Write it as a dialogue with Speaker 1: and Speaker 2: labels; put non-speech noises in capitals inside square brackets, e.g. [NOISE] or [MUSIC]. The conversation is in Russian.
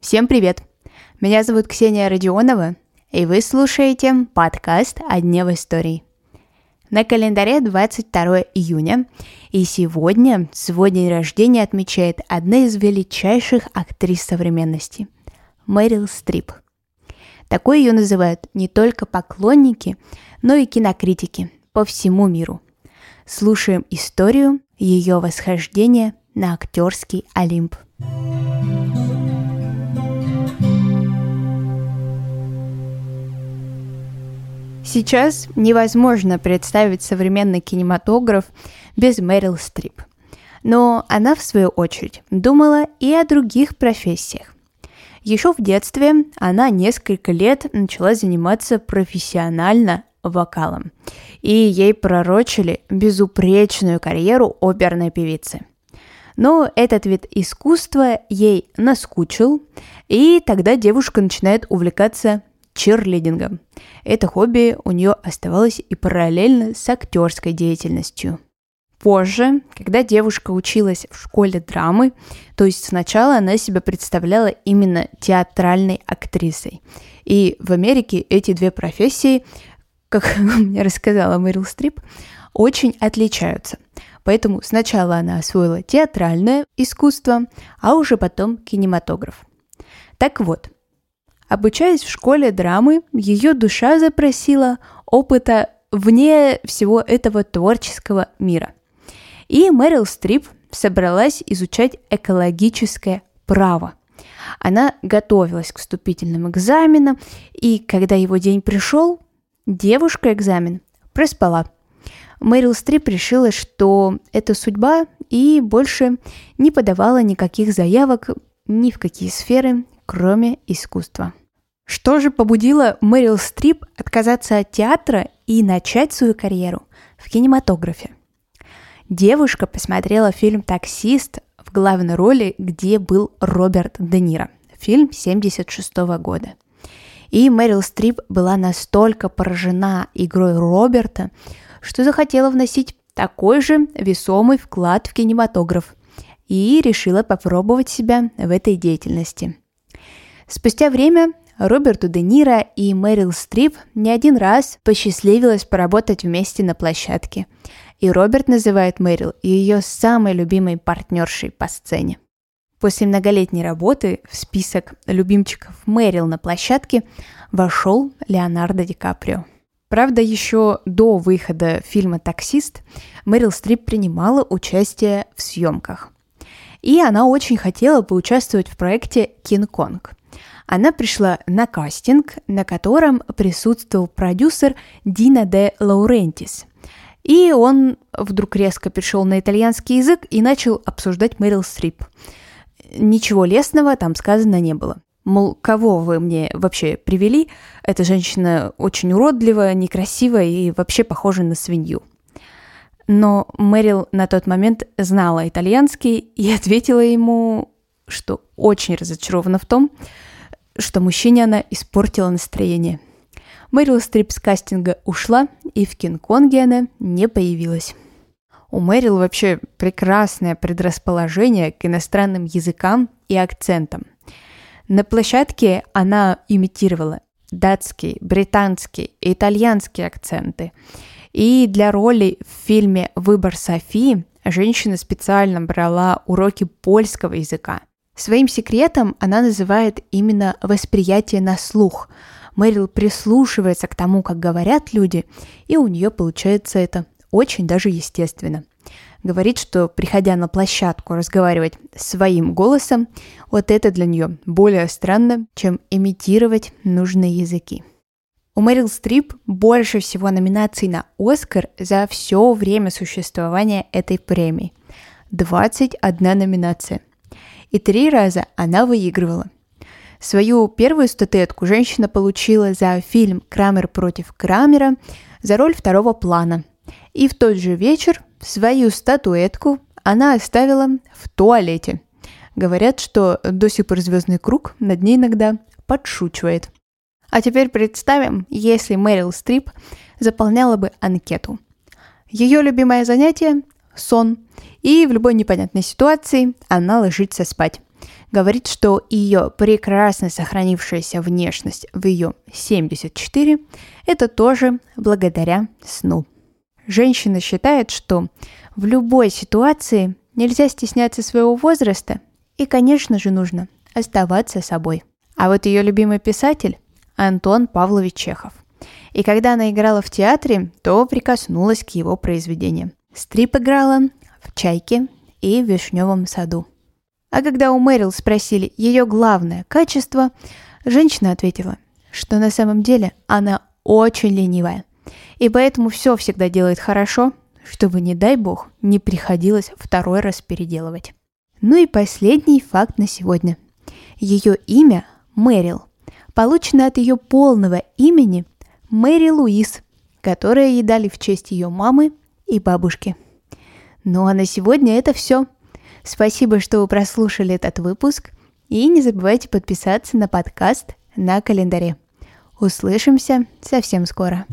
Speaker 1: Всем привет! Меня зовут Ксения Родионова, и вы слушаете подкаст «О дне в истории». На календаре 22 июня, и сегодня свой день рождения отмечает одна из величайших актрис современности – Мэрил Стрип. Такой ее называют не только поклонники, но и кинокритики по всему миру. Слушаем историю ее восхождения на актерский Олимп. Сейчас невозможно представить современный кинематограф без Мэрил Стрип. Но она, в свою очередь, думала и о других профессиях. Еще в детстве она несколько лет начала заниматься профессионально вокалом, и ей пророчили безупречную карьеру оперной певицы. Но этот вид искусства ей наскучил, и тогда девушка начинает увлекаться черлидингом. Это хобби у нее оставалось и параллельно с актерской деятельностью. Позже, когда девушка училась в школе драмы, то есть сначала она себя представляла именно театральной актрисой. И в Америке эти две профессии, как [LAUGHS] мне рассказала Мэрил Стрип, очень отличаются. Поэтому сначала она освоила театральное искусство, а уже потом кинематограф. Так вот, обучаясь в школе драмы, ее душа запросила опыта вне всего этого творческого мира – и Мэрил Стрип собралась изучать экологическое право. Она готовилась к вступительным экзаменам, и когда его день пришел, девушка экзамен проспала. Мэрил Стрип решила, что это судьба, и больше не подавала никаких заявок ни в какие сферы, кроме искусства. Что же побудило Мэрил Стрип отказаться от театра и начать свою карьеру в кинематографе? Девушка посмотрела фильм «Таксист» в главной роли, где был Роберт Де Ниро. Фильм 76 года. И Мэрил Стрип была настолько поражена игрой Роберта, что захотела вносить такой же весомый вклад в кинематограф и решила попробовать себя в этой деятельности. Спустя время Роберту Де Ниро и Мэрил Стрип не один раз посчастливилось поработать вместе на площадке – и Роберт называет Мэрил ее самой любимой партнершей по сцене. После многолетней работы в список любимчиков Мэрил на площадке вошел Леонардо Ди Каприо. Правда, еще до выхода фильма «Таксист» Мэрил Стрип принимала участие в съемках. И она очень хотела поучаствовать в проекте «Кинг-Конг». Она пришла на кастинг, на котором присутствовал продюсер Дина де Лаурентис – и он вдруг резко перешел на итальянский язык и начал обсуждать Мэрил Стрип. Ничего лестного там сказано не было. Мол, кого вы мне вообще привели? Эта женщина очень уродливая, некрасивая и вообще похожа на свинью. Но Мэрил на тот момент знала итальянский и [LAUGHS] ответила ему, что очень разочарована в том, что мужчине она испортила настроение – Мэрил Стрип с кастинга ушла, и в Кинг-Конге она не появилась. У Мэрил вообще прекрасное предрасположение к иностранным языкам и акцентам. На площадке она имитировала датский, британский и итальянские акценты. И для роли в фильме «Выбор Софии» женщина специально брала уроки польского языка. Своим секретом она называет именно восприятие на слух – Мэрил прислушивается к тому, как говорят люди, и у нее получается это очень даже естественно. Говорит, что приходя на площадку разговаривать своим голосом, вот это для нее более странно, чем имитировать нужные языки. У Мэрил Стрип больше всего номинаций на Оскар за все время существования этой премии. 21 номинация. И три раза она выигрывала – Свою первую статуэтку женщина получила за фильм «Крамер против Крамера» за роль второго плана. И в тот же вечер свою статуэтку она оставила в туалете. Говорят, что до сих пор звездный круг над ней иногда подшучивает. А теперь представим, если Мэрил Стрип заполняла бы анкету. Ее любимое занятие – сон, и в любой непонятной ситуации она ложится спать. Говорит, что ее прекрасно сохранившаяся внешность в ее 74 – это тоже благодаря сну. Женщина считает, что в любой ситуации нельзя стесняться своего возраста и, конечно же, нужно оставаться собой. А вот ее любимый писатель – Антон Павлович Чехов. И когда она играла в театре, то прикоснулась к его произведениям. Стрип играла в «Чайке» и в «Вишневом саду». А когда у Мэрил спросили ее главное качество, женщина ответила, что на самом деле она очень ленивая. И поэтому все всегда делает хорошо, чтобы, не дай бог, не приходилось второй раз переделывать. Ну и последний факт на сегодня. Ее имя Мэрил получено от ее полного имени Мэри Луис, которое ей дали в честь ее мамы и бабушки. Ну а на сегодня это все. Спасибо, что вы прослушали этот выпуск. И не забывайте подписаться на подкаст на календаре. Услышимся совсем скоро.